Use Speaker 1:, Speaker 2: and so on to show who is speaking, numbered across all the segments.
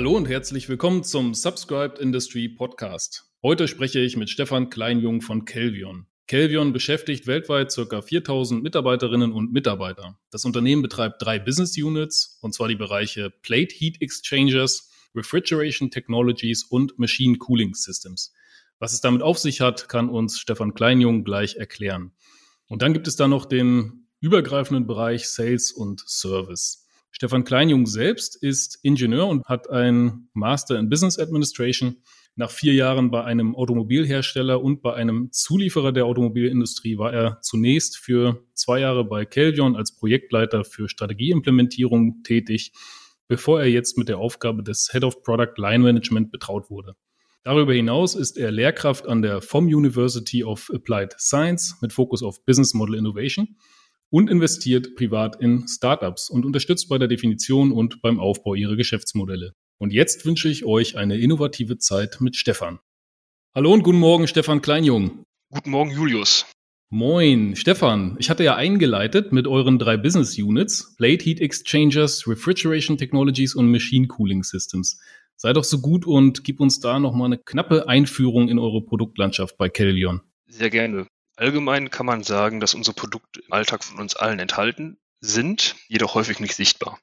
Speaker 1: Hallo und herzlich willkommen zum Subscribed Industry Podcast. Heute spreche ich mit Stefan Kleinjung von Kelvion. Kelvion beschäftigt weltweit ca. 4000 Mitarbeiterinnen und Mitarbeiter. Das Unternehmen betreibt drei Business Units, und zwar die Bereiche Plate Heat Exchangers, Refrigeration Technologies und Machine Cooling Systems. Was es damit auf sich hat, kann uns Stefan Kleinjung gleich erklären. Und dann gibt es da noch den übergreifenden Bereich Sales und Service. Stefan Kleinjung selbst ist Ingenieur und hat ein Master in Business Administration. Nach vier Jahren bei einem Automobilhersteller und bei einem Zulieferer der Automobilindustrie war er zunächst für zwei Jahre bei Kelvion als Projektleiter für Strategieimplementierung tätig, bevor er jetzt mit der Aufgabe des Head of Product Line Management betraut wurde. Darüber hinaus ist er Lehrkraft an der FOM University of Applied Science mit Fokus auf Business Model Innovation und investiert privat in Startups und unterstützt bei der Definition und beim Aufbau ihrer Geschäftsmodelle. Und jetzt wünsche ich euch eine innovative Zeit mit Stefan. Hallo und guten Morgen, Stefan Kleinjung.
Speaker 2: Guten Morgen, Julius.
Speaker 1: Moin, Stefan. Ich hatte ja eingeleitet mit euren drei Business Units, Plate Heat Exchangers, Refrigeration Technologies und Machine Cooling Systems. Sei doch so gut und gib uns da nochmal eine knappe Einführung in eure Produktlandschaft bei Kelvion.
Speaker 2: Sehr gerne. Allgemein kann man sagen, dass unsere Produkte im Alltag von uns allen enthalten sind, jedoch häufig nicht sichtbar.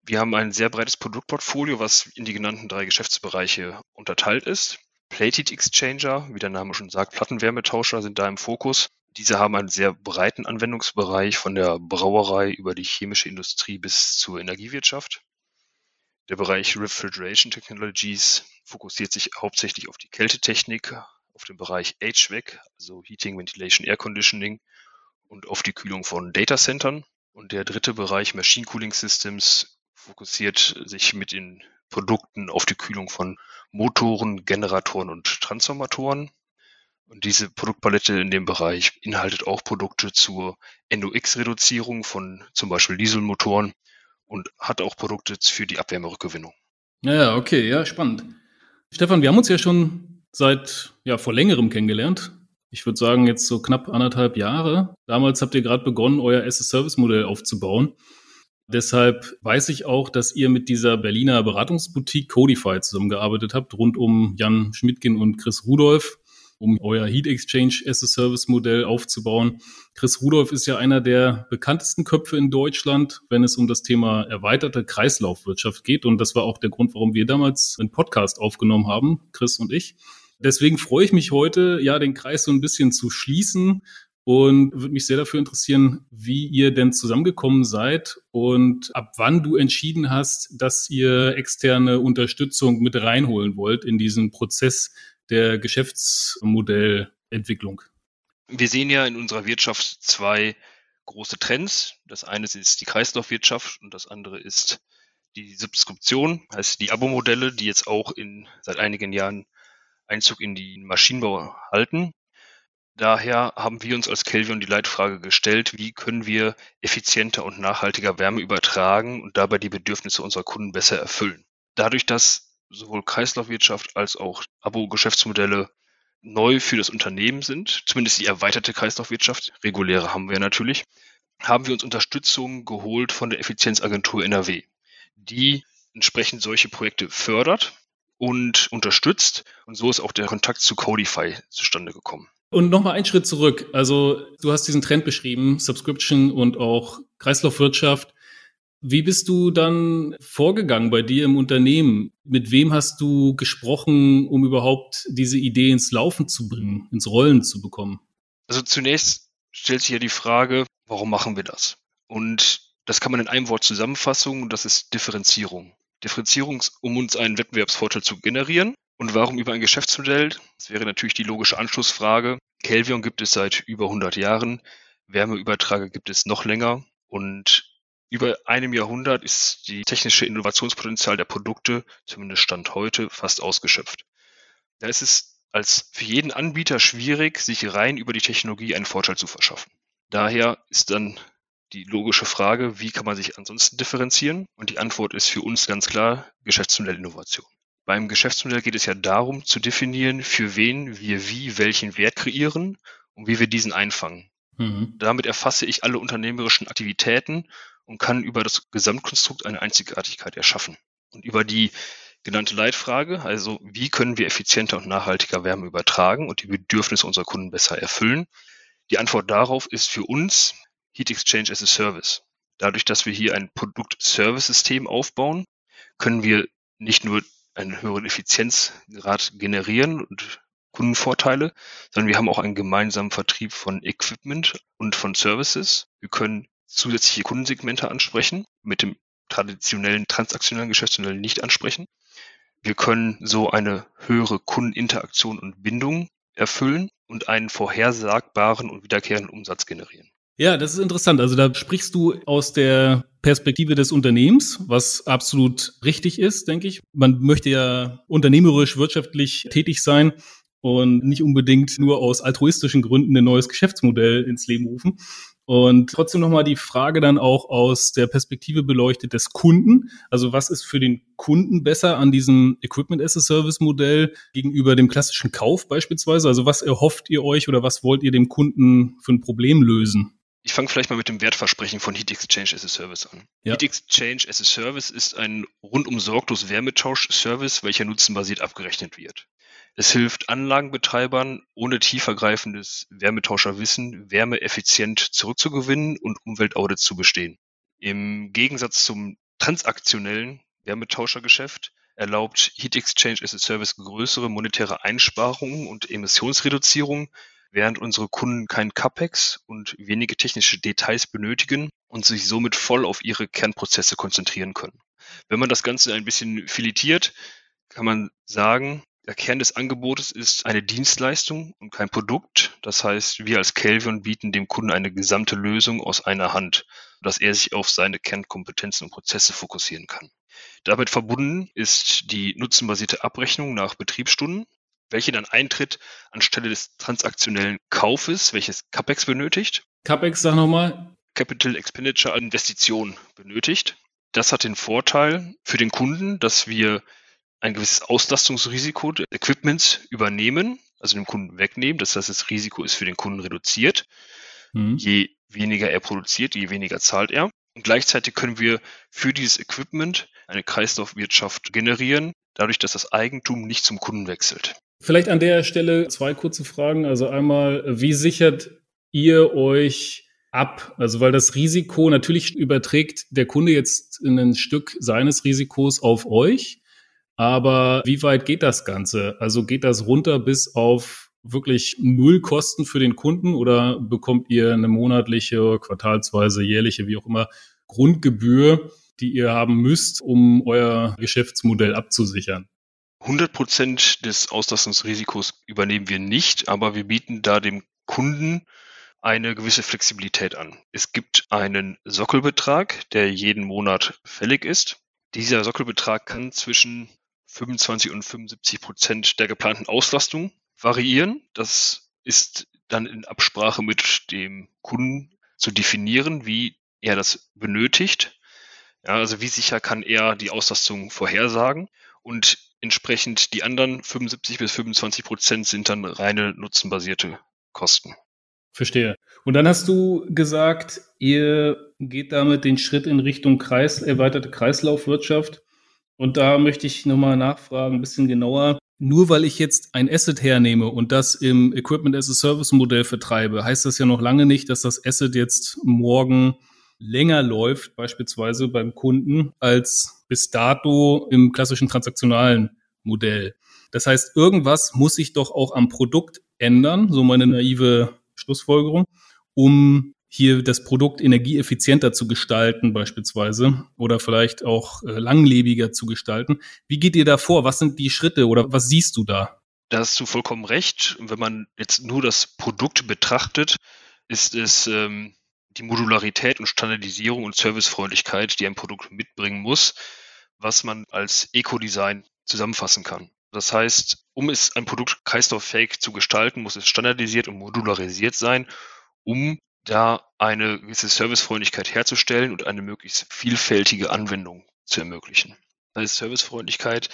Speaker 2: Wir haben ein sehr breites Produktportfolio, was in die genannten drei Geschäftsbereiche unterteilt ist. Plated Exchanger, wie der Name schon sagt, Plattenwärmetauscher sind da im Fokus. Diese haben einen sehr breiten Anwendungsbereich von der Brauerei über die chemische Industrie bis zur Energiewirtschaft. Der Bereich Refrigeration Technologies fokussiert sich hauptsächlich auf die Kältetechnik, auf den Bereich HVAC, also Heating, Ventilation, Air Conditioning und auf die Kühlung von Datacentern. Und der dritte Bereich Machine Cooling Systems fokussiert sich mit den Produkten auf die Kühlung von Motoren, Generatoren und Transformatoren. Und diese Produktpalette in dem Bereich beinhaltet auch Produkte zur NOx-Reduzierung von zum Beispiel Dieselmotoren und hat auch Produkte für die Abwärmerückgewinnung.
Speaker 1: Ja, okay, ja, spannend. Stefan, wir haben uns ja schon seit ja vor längerem kennengelernt. Ich würde sagen, jetzt so knapp anderthalb Jahre. Damals habt ihr gerade begonnen, euer as-a-Service-Modell aufzubauen. Deshalb weiß ich auch, dass ihr mit dieser Berliner Beratungsboutique Codify zusammengearbeitet habt, rund um Jan Schmidtgen und Chris Rudolph um euer Heat Exchange as a Service Modell aufzubauen. Chris Rudolph ist ja einer der bekanntesten Köpfe in Deutschland, wenn es um das Thema erweiterte Kreislaufwirtschaft geht. Und das war auch der Grund, warum wir damals einen Podcast aufgenommen haben, Chris und ich. Deswegen freue ich mich heute, ja, den Kreis so ein bisschen zu schließen und würde mich sehr dafür interessieren, wie ihr denn zusammengekommen seid und ab wann du entschieden hast, dass ihr externe Unterstützung mit reinholen wollt in diesen Prozess der Geschäftsmodellentwicklung?
Speaker 2: Wir sehen ja in unserer Wirtschaft zwei große Trends. Das eine ist die Kreislaufwirtschaft und das andere ist die Subskription, heißt die Abo-Modelle, die jetzt auch in, seit einigen Jahren Einzug in den Maschinenbau halten. Daher haben wir uns als Kelvion die Leitfrage gestellt, wie können wir effizienter und nachhaltiger Wärme übertragen und dabei die Bedürfnisse unserer Kunden besser erfüllen. Dadurch, dass sowohl Kreislaufwirtschaft als auch Abo-Geschäftsmodelle neu für das Unternehmen sind, zumindest die erweiterte Kreislaufwirtschaft, reguläre haben wir natürlich, haben wir uns Unterstützung geholt von der Effizienzagentur NRW, die entsprechend solche Projekte fördert und unterstützt. Und so ist auch der Kontakt zu Codify zustande gekommen.
Speaker 1: Und nochmal einen Schritt zurück. Also du hast diesen Trend beschrieben, Subscription und auch Kreislaufwirtschaft. Wie bist du dann vorgegangen bei dir im Unternehmen? Mit wem hast du gesprochen, um überhaupt diese Idee ins Laufen zu bringen, ins Rollen zu bekommen?
Speaker 2: Also zunächst stellt sich ja die Frage, warum machen wir das? Und das kann man in einem Wort zusammenfassen, und das ist Differenzierung. Differenzierung, um uns einen Wettbewerbsvorteil zu generieren. Und warum über ein Geschäftsmodell? Das wäre natürlich die logische Anschlussfrage. Kelvion gibt es seit über 100 Jahren. Wärmeübertrage gibt es noch länger. Und über einem Jahrhundert ist die technische Innovationspotenzial der Produkte, zumindest Stand heute, fast ausgeschöpft. Da ist es als für jeden Anbieter schwierig, sich rein über die Technologie einen Vorteil zu verschaffen. Daher ist dann die logische Frage, wie kann man sich ansonsten differenzieren? Und die Antwort ist für uns ganz klar Geschäftsmodellinnovation. Beim Geschäftsmodell geht es ja darum zu definieren, für wen wir wie welchen Wert kreieren und wie wir diesen einfangen. Mhm. Damit erfasse ich alle unternehmerischen Aktivitäten und kann über das Gesamtkonstrukt eine Einzigartigkeit erschaffen. Und über die genannte Leitfrage, also wie können wir effizienter und nachhaltiger Wärme übertragen und die Bedürfnisse unserer Kunden besser erfüllen. Die Antwort darauf ist für uns Heat Exchange as a Service. Dadurch, dass wir hier ein Produkt-Service-System aufbauen, können wir nicht nur einen höheren Effizienzgrad generieren und Kundenvorteile, sondern wir haben auch einen gemeinsamen Vertrieb von Equipment und von Services. Wir können zusätzliche Kundensegmente ansprechen, mit dem traditionellen transaktionellen Geschäftsmodell nicht ansprechen. Wir können so eine höhere Kundeninteraktion und Bindung erfüllen und einen vorhersagbaren und wiederkehrenden Umsatz generieren.
Speaker 1: Ja, das ist interessant. Also da sprichst du aus der Perspektive des Unternehmens, was absolut richtig ist, denke ich. Man möchte ja unternehmerisch, wirtschaftlich tätig sein und nicht unbedingt nur aus altruistischen Gründen ein neues Geschäftsmodell ins Leben rufen. Und trotzdem nochmal die Frage dann auch aus der Perspektive beleuchtet des Kunden. Also was ist für den Kunden besser an diesem Equipment as a Service Modell gegenüber dem klassischen Kauf beispielsweise? Also was erhofft ihr euch oder was wollt ihr dem Kunden für ein Problem lösen?
Speaker 2: Ich fange vielleicht mal mit dem Wertversprechen von Heat Exchange as a Service an. Ja. Heat Exchange as a Service ist ein rundum sorglos Wärmetausch-Service, welcher nutzenbasiert abgerechnet wird. Es hilft Anlagenbetreibern, ohne tiefergreifendes Wärmetauscherwissen Wärme effizient zurückzugewinnen und Umweltaudits zu bestehen. Im Gegensatz zum transaktionellen Wärmetauschergeschäft erlaubt Heat Exchange as a Service größere monetäre Einsparungen und Emissionsreduzierung, während unsere Kunden kein CAPEX und wenige technische Details benötigen und sich somit voll auf ihre Kernprozesse konzentrieren können. Wenn man das Ganze ein bisschen filetiert, kann man sagen, der Kern des Angebotes ist eine Dienstleistung und kein Produkt. Das heißt, wir als Kelvion bieten dem Kunden eine gesamte Lösung aus einer Hand, dass er sich auf seine Kernkompetenzen und Prozesse fokussieren kann. Damit verbunden ist die nutzenbasierte Abrechnung nach Betriebsstunden, welche dann eintritt anstelle des transaktionellen Kaufes, welches CAPEX benötigt.
Speaker 1: CAPEX, sag nochmal.
Speaker 2: Capital Expenditure Investition benötigt. Das hat den Vorteil für den Kunden, dass wir ein gewisses Auslastungsrisiko des Equipments übernehmen, also dem Kunden wegnehmen. Das heißt, das Risiko ist für den Kunden reduziert. Mhm. Je weniger er produziert, je weniger zahlt er. Und gleichzeitig können wir für dieses Equipment eine Kreislaufwirtschaft generieren, dadurch, dass das Eigentum nicht zum Kunden wechselt.
Speaker 1: Vielleicht an der Stelle zwei kurze Fragen. Also einmal, wie sichert ihr euch ab? Also weil das Risiko natürlich überträgt der Kunde jetzt ein Stück seines Risikos auf euch. Aber wie weit geht das Ganze? Also geht das runter bis auf wirklich null Kosten für den Kunden oder bekommt ihr eine monatliche, quartalsweise, jährliche, wie auch immer, Grundgebühr, die ihr haben müsst, um euer Geschäftsmodell abzusichern?
Speaker 2: 100 Prozent des Auslastungsrisikos übernehmen wir nicht, aber wir bieten da dem Kunden eine gewisse Flexibilität an. Es gibt einen Sockelbetrag, der jeden Monat fällig ist. Dieser Sockelbetrag kann zwischen 25 und 75 Prozent der geplanten Auslastung variieren. Das ist dann in Absprache mit dem Kunden zu definieren, wie er das benötigt. Ja, also wie sicher kann er die Auslastung vorhersagen und entsprechend die anderen 75 bis 25 Prozent sind dann reine nutzenbasierte Kosten.
Speaker 1: Verstehe. Und dann hast du gesagt, ihr geht damit den Schritt in Richtung Kreis, erweiterte Kreislaufwirtschaft. Und da möchte ich nochmal nachfragen, ein bisschen genauer. Nur weil ich jetzt ein Asset hernehme und das im Equipment as a Service Modell vertreibe, heißt das ja noch lange nicht, dass das Asset jetzt morgen länger läuft, beispielsweise beim Kunden, als bis dato im klassischen transaktionalen Modell. Das heißt, irgendwas muss sich doch auch am Produkt ändern, so meine naive Schlussfolgerung, um hier das Produkt energieeffizienter zu gestalten beispielsweise oder vielleicht auch äh, langlebiger zu gestalten. Wie geht ihr da vor? Was sind die Schritte oder was siehst du da?
Speaker 2: Da hast du vollkommen recht. Wenn man jetzt nur das Produkt betrachtet, ist es ähm, die Modularität und Standardisierung und Servicefreundlichkeit, die ein Produkt mitbringen muss, was man als Eco-Design zusammenfassen kann. Das heißt, um es ein Produkt kreislauffähig zu gestalten, muss es standardisiert und modularisiert sein, um da eine gewisse Servicefreundlichkeit herzustellen und eine möglichst vielfältige Anwendung zu ermöglichen. Als Servicefreundlichkeit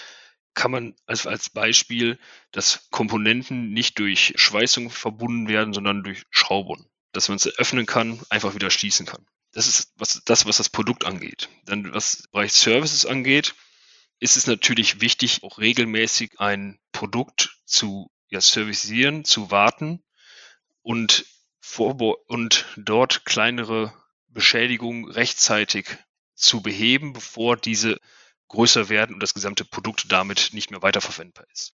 Speaker 2: kann man als, als Beispiel, dass Komponenten nicht durch Schweißung verbunden werden, sondern durch Schraubung. Dass man es öffnen kann, einfach wieder schließen kann. Das ist was, das, was das Produkt angeht. Dann, was Bereich Services angeht, ist es natürlich wichtig, auch regelmäßig ein Produkt zu ja, servicieren, zu warten und, und dort kleinere Beschädigungen rechtzeitig zu beheben, bevor diese größer werden und das gesamte Produkt damit nicht mehr weiterverwendbar ist.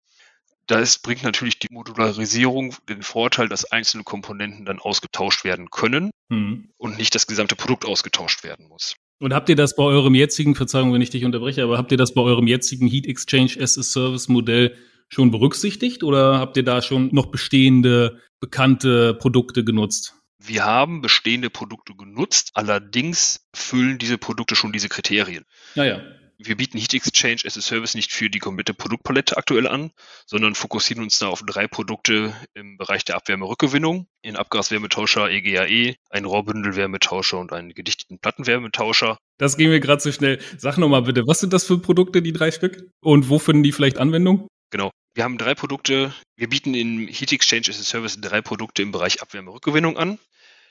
Speaker 2: Das bringt natürlich die Modularisierung den Vorteil, dass einzelne Komponenten dann ausgetauscht werden können hm. und nicht das gesamte Produkt ausgetauscht werden muss.
Speaker 1: Und habt ihr das bei eurem jetzigen, Verzeihung, wenn ich dich unterbreche, aber habt ihr das bei eurem jetzigen Heat Exchange as a Service Modell schon berücksichtigt oder habt ihr da schon noch bestehende, bekannte Produkte genutzt?
Speaker 2: Wir haben bestehende Produkte genutzt, allerdings füllen diese Produkte schon diese Kriterien.
Speaker 1: Naja.
Speaker 2: Wir bieten Heat Exchange as a Service nicht für die komplette Produktpalette aktuell an, sondern fokussieren uns da auf drei Produkte im Bereich der Abwärmerückgewinnung, in Abgaswärmetauscher EGAE, e, einen Rohrbündelwärmetauscher und einen gedichteten Plattenwärmetauscher.
Speaker 1: Das ging mir gerade zu so schnell. Sag nochmal bitte, was sind das für Produkte, die drei Stück? Und wo finden die vielleicht Anwendung?
Speaker 2: Genau. Wir haben drei Produkte. Wir bieten in Heat Exchange as a Service drei Produkte im Bereich Abwärmerückgewinnung an.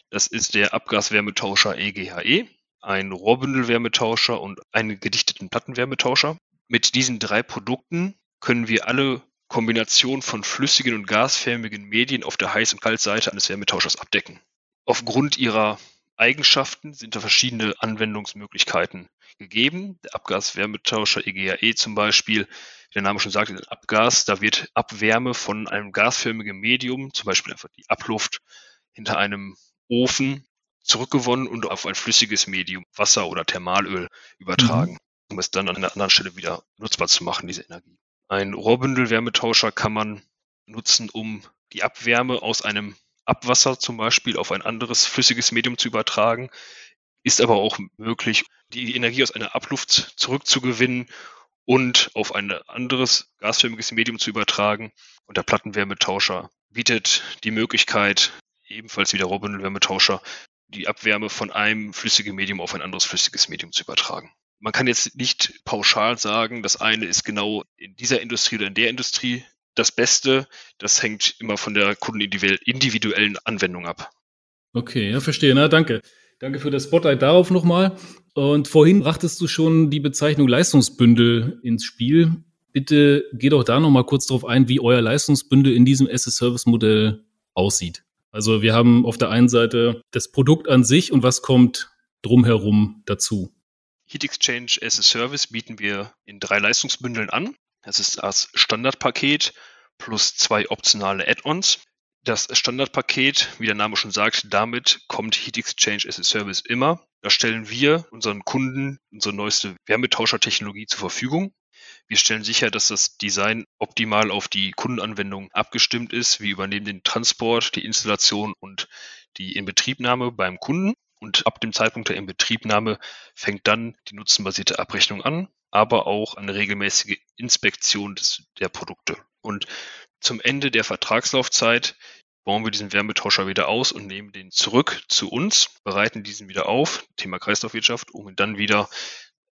Speaker 2: Das ist der Abgaswärmetauscher EGHE, ein Rohrbündelwärmetauscher und einen gedichteten Plattenwärmetauscher. Mit diesen drei Produkten können wir alle Kombinationen von flüssigen und gasförmigen Medien auf der Heiß- und Kaltseite eines Wärmetauschers abdecken. Aufgrund ihrer Eigenschaften sind da verschiedene Anwendungsmöglichkeiten gegeben. Der Abgaswärmetauscher EGAE e zum Beispiel, wie der Name schon sagt, ist ein Abgas. Da wird Abwärme von einem gasförmigen Medium, zum Beispiel einfach die Abluft hinter einem Ofen zurückgewonnen und auf ein flüssiges Medium, Wasser oder Thermalöl übertragen, mhm. um es dann an einer anderen Stelle wieder nutzbar zu machen, diese Energie. Ein Rohrbündelwärmetauscher kann man nutzen, um die Abwärme aus einem Abwasser zum Beispiel auf ein anderes flüssiges Medium zu übertragen, ist aber auch möglich, die Energie aus einer Abluft zurückzugewinnen und auf ein anderes gasförmiges Medium zu übertragen. Und der Plattenwärmetauscher bietet die Möglichkeit, ebenfalls wieder Rohrbündelwärmetauscher, die Abwärme von einem flüssigen Medium auf ein anderes flüssiges Medium zu übertragen. Man kann jetzt nicht pauschal sagen, das eine ist genau in dieser Industrie oder in der Industrie das Beste. Das hängt immer von der kundenindividuellen Anwendung ab.
Speaker 1: Okay, ja, verstehe. Na, danke. Danke für das Spotlight darauf nochmal. Und vorhin brachtest du schon die Bezeichnung Leistungsbündel ins Spiel. Bitte geh doch da nochmal kurz darauf ein, wie euer Leistungsbündel in diesem SS-Service-Modell aussieht. Also wir haben auf der einen Seite das Produkt an sich und was kommt drumherum dazu.
Speaker 2: Heat Exchange as a Service bieten wir in drei Leistungsbündeln an. Das ist das Standardpaket plus zwei optionale Add-ons. Das Standardpaket, wie der Name schon sagt, damit kommt Heat Exchange as a Service immer. Da stellen wir unseren Kunden unsere neueste Wärmetauschertechnologie zur Verfügung. Wir stellen sicher, dass das Design optimal auf die Kundenanwendung abgestimmt ist. Wir übernehmen den Transport, die Installation und die Inbetriebnahme beim Kunden. Und ab dem Zeitpunkt der Inbetriebnahme fängt dann die nutzenbasierte Abrechnung an, aber auch eine regelmäßige Inspektion des, der Produkte. Und zum Ende der Vertragslaufzeit bauen wir diesen Wärmetauscher wieder aus und nehmen den zurück zu uns, bereiten diesen wieder auf, Thema Kreislaufwirtschaft, um ihn dann wieder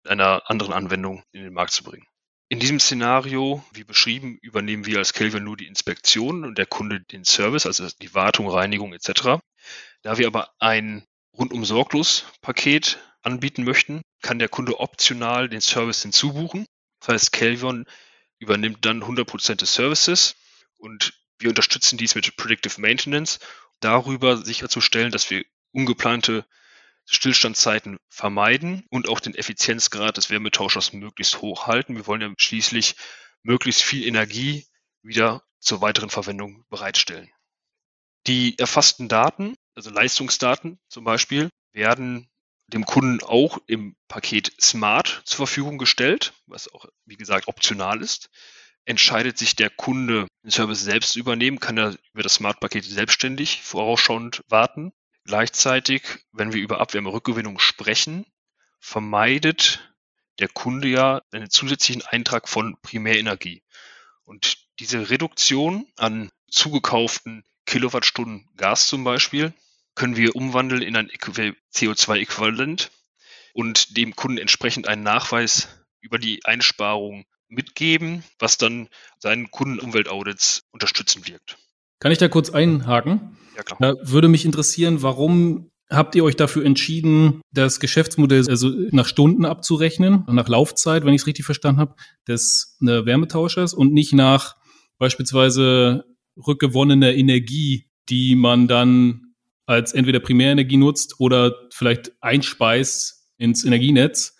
Speaker 2: einer anderen Anwendung in den Markt zu bringen. In diesem Szenario, wie beschrieben, übernehmen wir als Kelvin nur die Inspektion und der Kunde den Service, also die Wartung, Reinigung etc. Da wir aber ein rundum sorglos Paket anbieten möchten, kann der Kunde optional den Service hinzubuchen. Das heißt, Kelvin übernimmt dann 100% des Services und wir unterstützen dies mit Predictive Maintenance, darüber sicherzustellen, dass wir ungeplante Stillstandszeiten vermeiden und auch den Effizienzgrad des Wärmetauschers möglichst hoch halten. Wir wollen ja schließlich möglichst viel Energie wieder zur weiteren Verwendung bereitstellen. Die erfassten Daten, also Leistungsdaten zum Beispiel, werden dem Kunden auch im Paket Smart zur Verfügung gestellt, was auch, wie gesagt, optional ist. Entscheidet sich der Kunde, den Service selbst zu übernehmen, kann er über das Smart-Paket selbstständig vorausschauend warten. Gleichzeitig, wenn wir über Abwärmerückgewinnung sprechen, vermeidet der Kunde ja einen zusätzlichen Eintrag von Primärenergie. Und diese Reduktion an zugekauften Kilowattstunden Gas zum Beispiel können wir umwandeln in ein CO2-Äquivalent und dem Kunden entsprechend einen Nachweis über die Einsparung mitgeben, was dann seinen Kundenumweltaudits unterstützend wirkt.
Speaker 1: Kann ich da kurz einhaken? Ja, klar. Da würde mich interessieren, warum habt ihr euch dafür entschieden, das Geschäftsmodell also nach Stunden abzurechnen, nach Laufzeit, wenn ich es richtig verstanden habe, des äh, Wärmetauschers und nicht nach beispielsweise rückgewonnener Energie, die man dann als entweder Primärenergie nutzt oder vielleicht einspeist ins Energienetz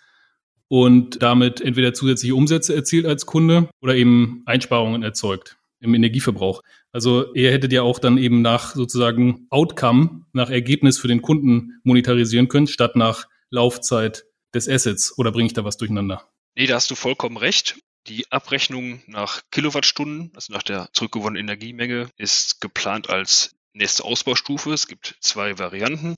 Speaker 1: und damit entweder zusätzliche Umsätze erzielt als Kunde oder eben Einsparungen erzeugt im Energieverbrauch. Also ihr hättet ja auch dann eben nach sozusagen Outcome, nach Ergebnis für den Kunden monetarisieren können, statt nach Laufzeit des Assets. Oder bringe ich da was durcheinander?
Speaker 2: Nee, da hast du vollkommen recht. Die Abrechnung nach Kilowattstunden, also nach der zurückgewonnenen Energiemenge, ist geplant als nächste Ausbaustufe. Es gibt zwei Varianten.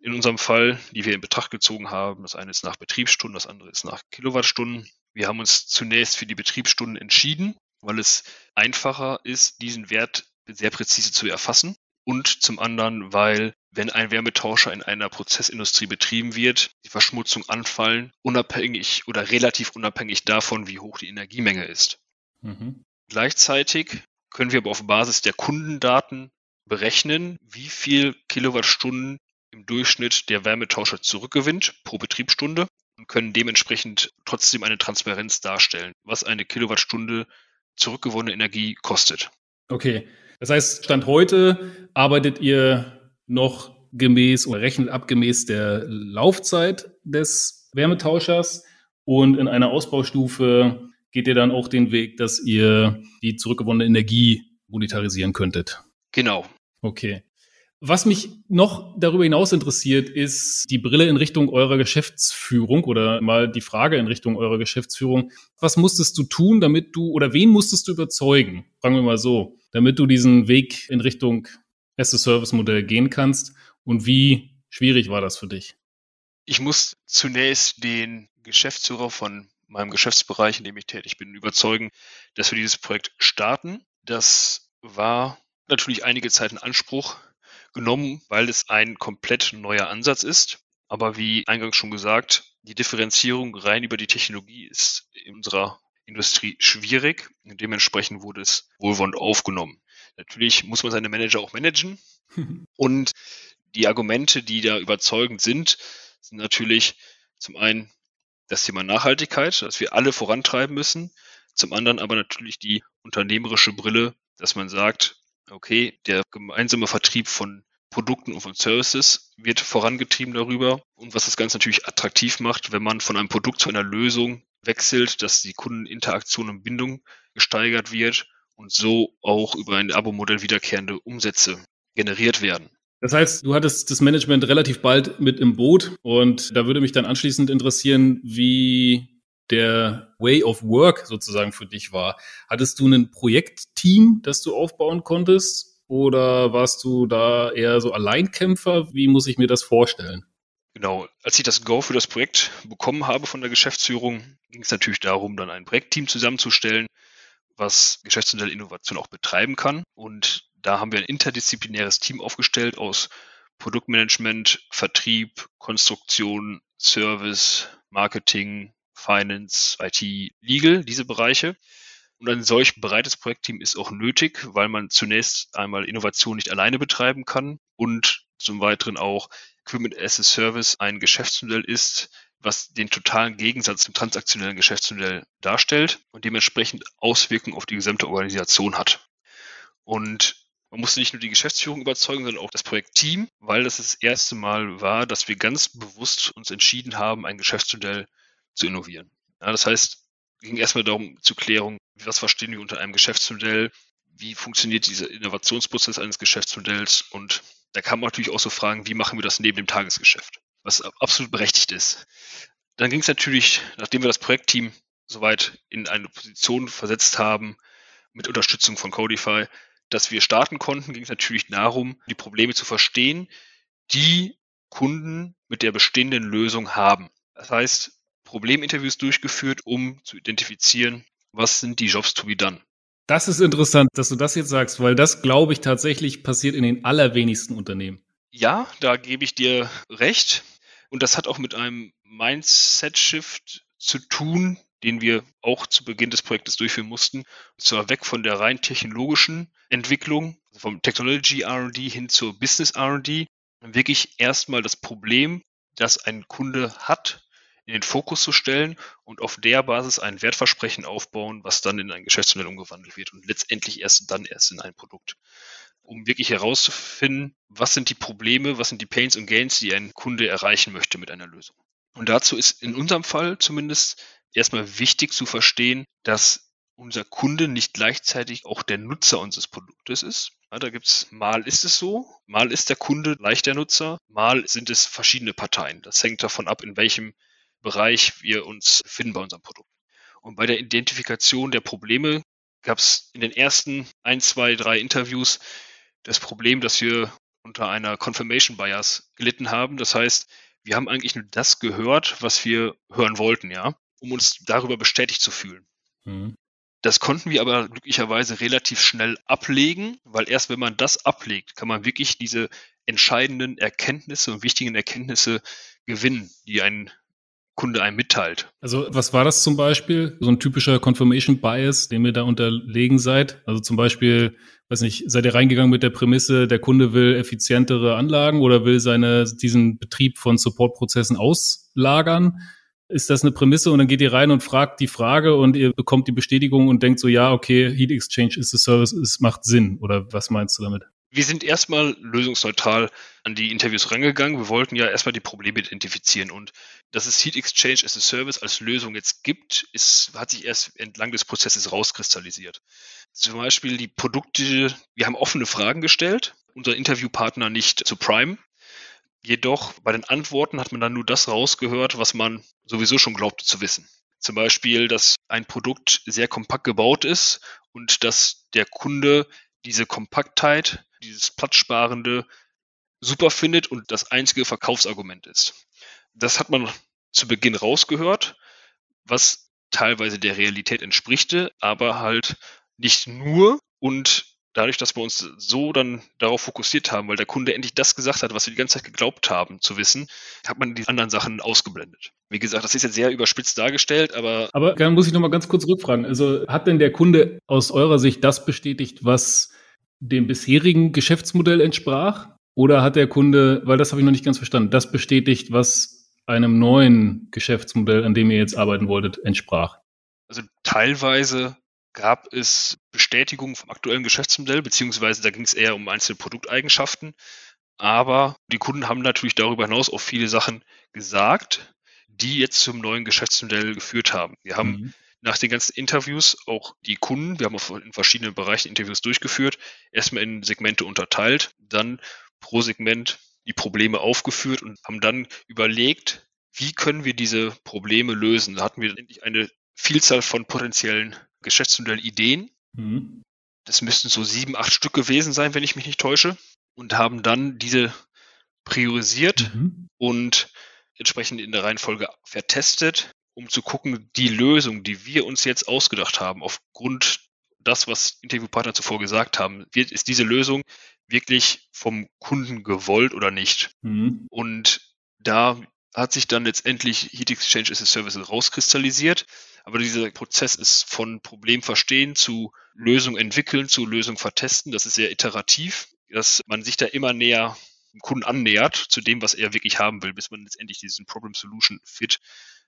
Speaker 2: In unserem Fall, die wir in Betracht gezogen haben, das eine ist nach Betriebsstunden, das andere ist nach Kilowattstunden. Wir haben uns zunächst für die Betriebsstunden entschieden, weil es einfacher ist, diesen Wert sehr präzise zu erfassen. Und zum anderen, weil wenn ein Wärmetauscher in einer Prozessindustrie betrieben wird, die Verschmutzung anfallen, unabhängig oder relativ unabhängig davon, wie hoch die Energiemenge ist. Mhm. Gleichzeitig können wir aber auf Basis der Kundendaten berechnen, wie viel Kilowattstunden im Durchschnitt der Wärmetauscher zurückgewinnt pro Betriebsstunde und können dementsprechend trotzdem eine Transparenz darstellen, was eine Kilowattstunde zurückgewonnene Energie kostet.
Speaker 1: Okay. Das heißt, Stand heute arbeitet ihr noch gemäß oder rechnet abgemäß der Laufzeit des Wärmetauschers und in einer Ausbaustufe geht ihr dann auch den Weg, dass ihr die zurückgewonnene Energie monetarisieren könntet.
Speaker 2: Genau.
Speaker 1: Okay. Was mich noch darüber hinaus interessiert, ist die Brille in Richtung eurer Geschäftsführung oder mal die Frage in Richtung eurer Geschäftsführung. Was musstest du tun, damit du oder wen musstest du überzeugen, fragen wir mal so, damit du diesen Weg in Richtung As-a-Service-Modell gehen kannst und wie schwierig war das für dich?
Speaker 2: Ich muss zunächst den Geschäftsführer von meinem Geschäftsbereich, in dem ich tätig bin, überzeugen, dass wir dieses Projekt starten. Das war natürlich einige Zeit in Anspruch genommen, weil es ein komplett neuer Ansatz ist. Aber wie eingangs schon gesagt, die Differenzierung rein über die Technologie ist in unserer Industrie schwierig. Und dementsprechend wurde es wohlwollend aufgenommen. Natürlich muss man seine Manager auch managen. Und die Argumente, die da überzeugend sind, sind natürlich zum einen das Thema Nachhaltigkeit, dass wir alle vorantreiben müssen. Zum anderen aber natürlich die unternehmerische Brille, dass man sagt, okay, der gemeinsame Vertrieb von Produkten und von Services wird vorangetrieben darüber und was das Ganze natürlich attraktiv macht, wenn man von einem Produkt zu einer Lösung wechselt, dass die Kundeninteraktion und Bindung gesteigert wird und so auch über ein Abo-Modell wiederkehrende Umsätze generiert werden.
Speaker 1: Das heißt, du hattest das Management relativ bald mit im Boot und da würde mich dann anschließend interessieren, wie der Way of Work sozusagen für dich war. Hattest du ein Projektteam, das du aufbauen konntest? Oder warst du da eher so Alleinkämpfer? Wie muss ich mir das vorstellen?
Speaker 2: Genau, als ich das Go für das Projekt bekommen habe von der Geschäftsführung, ging es natürlich darum, dann ein Projektteam zusammenzustellen, was Geschäftsmodell Innovation auch betreiben kann. Und da haben wir ein interdisziplinäres Team aufgestellt aus Produktmanagement, Vertrieb, Konstruktion, Service, Marketing, Finance, IT, Legal, diese Bereiche. Und ein solch breites Projektteam ist auch nötig, weil man zunächst einmal Innovation nicht alleine betreiben kann und zum Weiteren auch Equipment as a Service ein Geschäftsmodell ist, was den totalen Gegensatz zum transaktionellen Geschäftsmodell darstellt und dementsprechend Auswirkungen auf die gesamte Organisation hat. Und man musste nicht nur die Geschäftsführung überzeugen, sondern auch das Projektteam, weil das das erste Mal war, dass wir ganz bewusst uns entschieden haben, ein Geschäftsmodell zu innovieren. Ja, das heißt, ging erstmal darum zur Klärung, was verstehen wir unter einem Geschäftsmodell, wie funktioniert dieser Innovationsprozess eines Geschäftsmodells und da kann man natürlich auch so fragen, wie machen wir das neben dem Tagesgeschäft, was absolut berechtigt ist. Dann ging es natürlich, nachdem wir das Projektteam soweit in eine Position versetzt haben, mit Unterstützung von Codify, dass wir starten konnten, ging es natürlich darum, die Probleme zu verstehen, die Kunden mit der bestehenden Lösung haben. Das heißt, Probleminterviews durchgeführt, um zu identifizieren, was sind die Jobs to be done.
Speaker 1: Das ist interessant, dass du das jetzt sagst, weil das, glaube ich, tatsächlich passiert in den allerwenigsten Unternehmen.
Speaker 2: Ja, da gebe ich dir recht. Und das hat auch mit einem Mindset-Shift zu tun, den wir auch zu Beginn des Projektes durchführen mussten. Und zwar weg von der rein technologischen Entwicklung, also vom Technology RD hin zur Business RD. wirklich erstmal das Problem, das ein Kunde hat, in den Fokus zu stellen und auf der Basis ein Wertversprechen aufbauen, was dann in ein Geschäftsmodell umgewandelt wird und letztendlich erst dann erst in ein Produkt. Um wirklich herauszufinden, was sind die Probleme, was sind die Pains und Gains, die ein Kunde erreichen möchte mit einer Lösung. Und dazu ist in unserem Fall zumindest erstmal wichtig zu verstehen, dass unser Kunde nicht gleichzeitig auch der Nutzer unseres Produktes ist. Ja, da gibt's mal ist es so, mal ist der Kunde leicht der Nutzer, mal sind es verschiedene Parteien. Das hängt davon ab, in welchem Bereich wir uns finden bei unserem Produkt. Und bei der Identifikation der Probleme gab es in den ersten ein, zwei, drei Interviews das Problem, dass wir unter einer Confirmation Bias gelitten haben. Das heißt, wir haben eigentlich nur das gehört, was wir hören wollten, ja, um uns darüber bestätigt zu fühlen. Mhm. Das konnten wir aber glücklicherweise relativ schnell ablegen, weil erst wenn man das ablegt, kann man wirklich diese entscheidenden Erkenntnisse und wichtigen Erkenntnisse gewinnen, die ein Kunde einem mitteilt.
Speaker 1: Also was war das zum Beispiel? So ein typischer Confirmation Bias, dem ihr da unterlegen seid? Also zum Beispiel, weiß nicht, seid ihr reingegangen mit der Prämisse, der Kunde will effizientere Anlagen oder will seine, diesen Betrieb von Supportprozessen auslagern? Ist das eine Prämisse und dann geht ihr rein und fragt die Frage und ihr bekommt die Bestätigung und denkt so, ja, okay, Heat Exchange ist a Service, es macht Sinn. Oder was meinst du damit?
Speaker 2: Wir sind erstmal lösungsneutral an die Interviews rangegangen. Wir wollten ja erstmal die Probleme identifizieren und dass es Heat Exchange as a Service als Lösung jetzt gibt, ist, hat sich erst entlang des Prozesses rauskristallisiert. Zum Beispiel die Produkte, wir haben offene Fragen gestellt, unser Interviewpartner nicht zu Prime. Jedoch bei den Antworten hat man dann nur das rausgehört, was man sowieso schon glaubte zu wissen. Zum Beispiel, dass ein Produkt sehr kompakt gebaut ist und dass der Kunde diese Kompaktheit dieses Platzsparende super findet und das einzige Verkaufsargument ist. Das hat man zu Beginn rausgehört, was teilweise der Realität entsprichte, aber halt nicht nur und dadurch, dass wir uns so dann darauf fokussiert haben, weil der Kunde endlich das gesagt hat, was wir die ganze Zeit geglaubt haben zu wissen, hat man die anderen Sachen ausgeblendet. Wie gesagt, das ist jetzt sehr überspitzt dargestellt, aber.
Speaker 1: Aber dann muss ich nochmal ganz kurz rückfragen. Also hat denn der Kunde aus eurer Sicht das bestätigt, was dem bisherigen Geschäftsmodell entsprach? Oder hat der Kunde, weil das habe ich noch nicht ganz verstanden, das bestätigt, was einem neuen Geschäftsmodell, an dem ihr jetzt arbeiten wolltet, entsprach?
Speaker 2: Also teilweise gab es Bestätigung vom aktuellen Geschäftsmodell, beziehungsweise da ging es eher um einzelne Produkteigenschaften. Aber die Kunden haben natürlich darüber hinaus auch viele Sachen gesagt, die jetzt zum neuen Geschäftsmodell geführt haben. Wir haben mhm nach den ganzen Interviews auch die Kunden, wir haben in verschiedenen Bereichen Interviews durchgeführt, erstmal in Segmente unterteilt, dann pro Segment die Probleme aufgeführt und haben dann überlegt, wie können wir diese Probleme lösen. Da hatten wir endlich eine Vielzahl von potenziellen Geschäftsmodellideen. Mhm. Das müssten so sieben, acht Stück gewesen sein, wenn ich mich nicht täusche. Und haben dann diese priorisiert mhm. und entsprechend in der Reihenfolge vertestet um zu gucken, die Lösung, die wir uns jetzt ausgedacht haben, aufgrund das, was Interviewpartner zuvor gesagt haben, wird, ist diese Lösung wirklich vom Kunden gewollt oder nicht? Mhm. Und da hat sich dann letztendlich Heat Exchange as a Service rauskristallisiert. Aber dieser Prozess ist von Problem verstehen zu Lösung entwickeln, zu Lösung vertesten. Das ist sehr iterativ, dass man sich da immer näher dem Kunden annähert zu dem, was er wirklich haben will, bis man letztendlich diesen Problem Solution Fit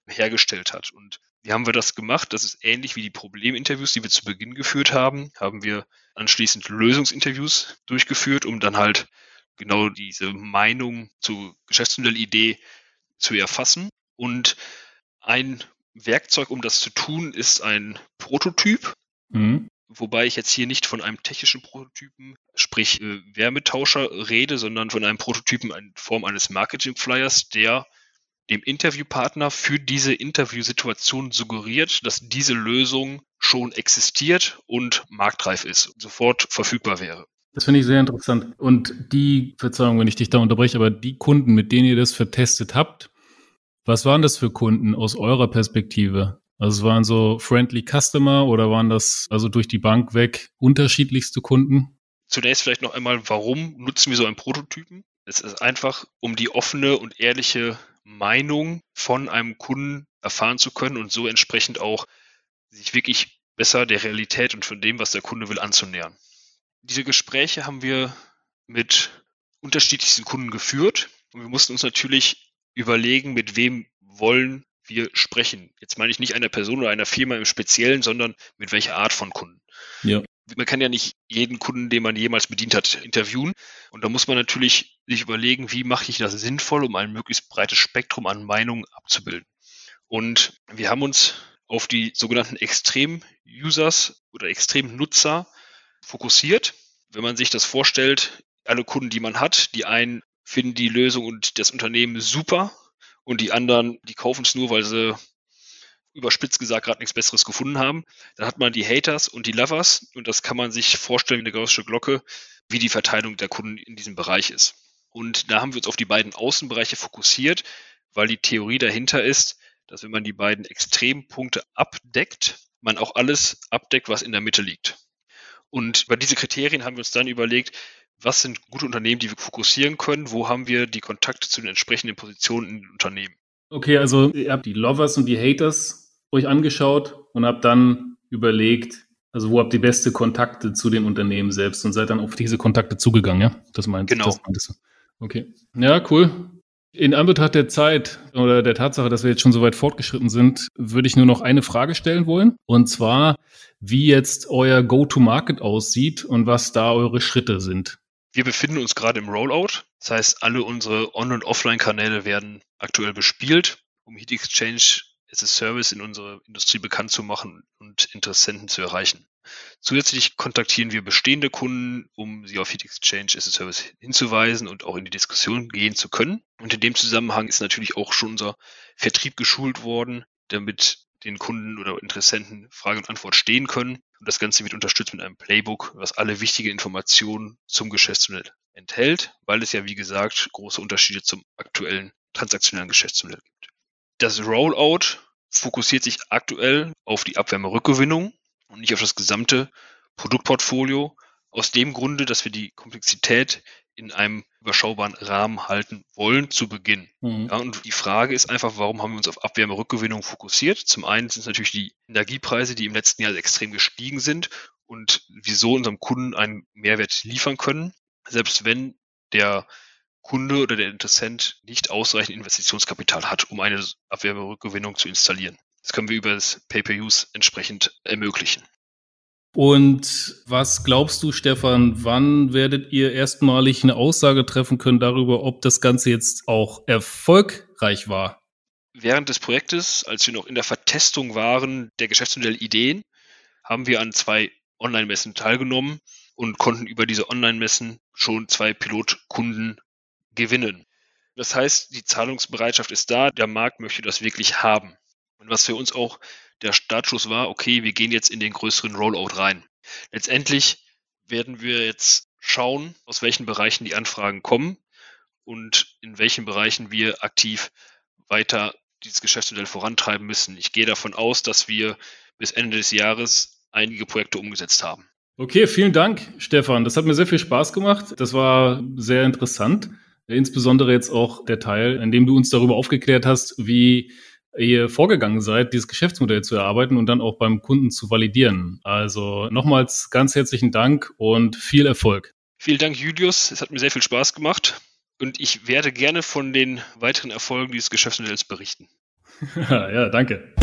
Speaker 2: hergestellt hat. Und wie haben wir das gemacht? Das ist ähnlich wie die Probleminterviews, die wir zu Beginn geführt haben, haben wir anschließend Lösungsinterviews durchgeführt, um dann halt genau diese Meinung zur Geschäftsmodellidee zu erfassen. Und ein Werkzeug, um das zu tun, ist ein Prototyp. Mhm. Wobei ich jetzt hier nicht von einem technischen Prototypen, sprich äh, Wärmetauscher, rede, sondern von einem Prototypen in Form eines Marketing-Flyers, der dem Interviewpartner für diese Interviewsituation suggeriert, dass diese Lösung schon existiert und marktreif ist und sofort verfügbar wäre.
Speaker 1: Das finde ich sehr interessant. Und die, Verzeihung, wenn ich dich da unterbreche, aber die Kunden, mit denen ihr das vertestet habt, was waren das für Kunden aus eurer Perspektive? Also es waren so friendly Customer oder waren das also durch die Bank weg unterschiedlichste Kunden?
Speaker 2: Zunächst vielleicht noch einmal, warum nutzen wir so einen Prototypen? Es ist einfach, um die offene und ehrliche Meinung von einem Kunden erfahren zu können und so entsprechend auch sich wirklich besser der Realität und von dem, was der Kunde will, anzunähern. Diese Gespräche haben wir mit unterschiedlichsten Kunden geführt und wir mussten uns natürlich überlegen, mit wem wollen wir sprechen. Jetzt meine ich nicht einer Person oder einer Firma im Speziellen, sondern mit welcher Art von Kunden. Ja. Man kann ja nicht jeden Kunden, den man jemals bedient hat, interviewen. Und da muss man natürlich sich überlegen, wie mache ich das sinnvoll, um ein möglichst breites Spektrum an Meinungen abzubilden. Und wir haben uns auf die sogenannten Extrem-Users oder Extrem-Nutzer fokussiert. Wenn man sich das vorstellt, alle Kunden, die man hat, die einen finden die Lösung und das Unternehmen super und die anderen, die kaufen es nur, weil sie überspitzt gesagt gerade nichts Besseres gefunden haben. Dann hat man die Haters und die Lovers und das kann man sich vorstellen wie eine gaussische Glocke, wie die Verteilung der Kunden in diesem Bereich ist. Und da haben wir uns auf die beiden Außenbereiche fokussiert, weil die Theorie dahinter ist, dass wenn man die beiden Extrempunkte abdeckt, man auch alles abdeckt, was in der Mitte liegt. Und über diese Kriterien haben wir uns dann überlegt, was sind gute Unternehmen, die wir fokussieren können, wo haben wir die Kontakte zu den entsprechenden Positionen in den Unternehmen.
Speaker 1: Okay, also ihr habt die Lovers und die Haters euch angeschaut und habt dann überlegt, also wo habt ihr beste Kontakte zu den Unternehmen selbst und seid dann auf diese Kontakte zugegangen, ja?
Speaker 2: Das meint genau. Das
Speaker 1: du. Okay. Ja, cool. In Anbetracht der Zeit oder der Tatsache, dass wir jetzt schon so weit fortgeschritten sind, würde ich nur noch eine Frage stellen wollen. Und zwar, wie jetzt euer Go-to-Market aussieht und was da eure Schritte sind.
Speaker 2: Wir befinden uns gerade im Rollout. Das heißt, alle unsere On- und Offline-Kanäle werden aktuell bespielt, um Heat Exchange as a Service in unserer Industrie bekannt zu machen und Interessenten zu erreichen. Zusätzlich kontaktieren wir bestehende Kunden, um sie auf Heat Exchange as a Service hinzuweisen und auch in die Diskussion gehen zu können. Und in dem Zusammenhang ist natürlich auch schon unser Vertrieb geschult worden, damit den Kunden oder Interessenten Frage und Antwort stehen können. Und das Ganze wird unterstützt mit einem Playbook, was alle wichtigen Informationen zum Geschäftsmodell enthält, weil es ja, wie gesagt, große Unterschiede zum aktuellen transaktionellen Geschäftsmodell gibt. Das Rollout fokussiert sich aktuell auf die Abwärmerückgewinnung und nicht auf das gesamte Produktportfolio. Aus dem Grunde, dass wir die Komplexität in einem überschaubaren Rahmen halten wollen zu Beginn. Mhm. Ja, und die Frage ist einfach, warum haben wir uns auf Abwärmerückgewinnung fokussiert? Zum einen sind es natürlich die Energiepreise, die im letzten Jahr extrem gestiegen sind und wieso unserem Kunden einen Mehrwert liefern können, selbst wenn der Kunde oder der Interessent nicht ausreichend Investitionskapital hat, um eine Abwärmerückgewinnung zu installieren. Das können wir über das Pay-per-Use entsprechend ermöglichen.
Speaker 1: Und was glaubst du, Stefan, wann werdet ihr erstmalig eine Aussage treffen können darüber, ob das Ganze jetzt auch erfolgreich war?
Speaker 2: Während des Projektes, als wir noch in der Vertestung waren der Geschäftsmodellideen, haben wir an zwei Online-Messen teilgenommen und konnten über diese Online-Messen schon zwei Pilotkunden gewinnen. Das heißt, die Zahlungsbereitschaft ist da, der Markt möchte das wirklich haben. Und was für uns auch der Startschuss war, okay, wir gehen jetzt in den größeren Rollout rein. Letztendlich werden wir jetzt schauen, aus welchen Bereichen die Anfragen kommen und in welchen Bereichen wir aktiv weiter dieses Geschäftsmodell vorantreiben müssen. Ich gehe davon aus, dass wir bis Ende des Jahres einige Projekte umgesetzt haben.
Speaker 1: Okay, vielen Dank, Stefan. Das hat mir sehr viel Spaß gemacht. Das war sehr interessant. Insbesondere jetzt auch der Teil, in dem du uns darüber aufgeklärt hast, wie ihr vorgegangen seid, dieses Geschäftsmodell zu erarbeiten und dann auch beim Kunden zu validieren. Also nochmals ganz herzlichen Dank und viel Erfolg.
Speaker 2: Vielen Dank, Julius. Es hat mir sehr viel Spaß gemacht und ich werde gerne von den weiteren Erfolgen dieses Geschäftsmodells berichten.
Speaker 1: ja, danke.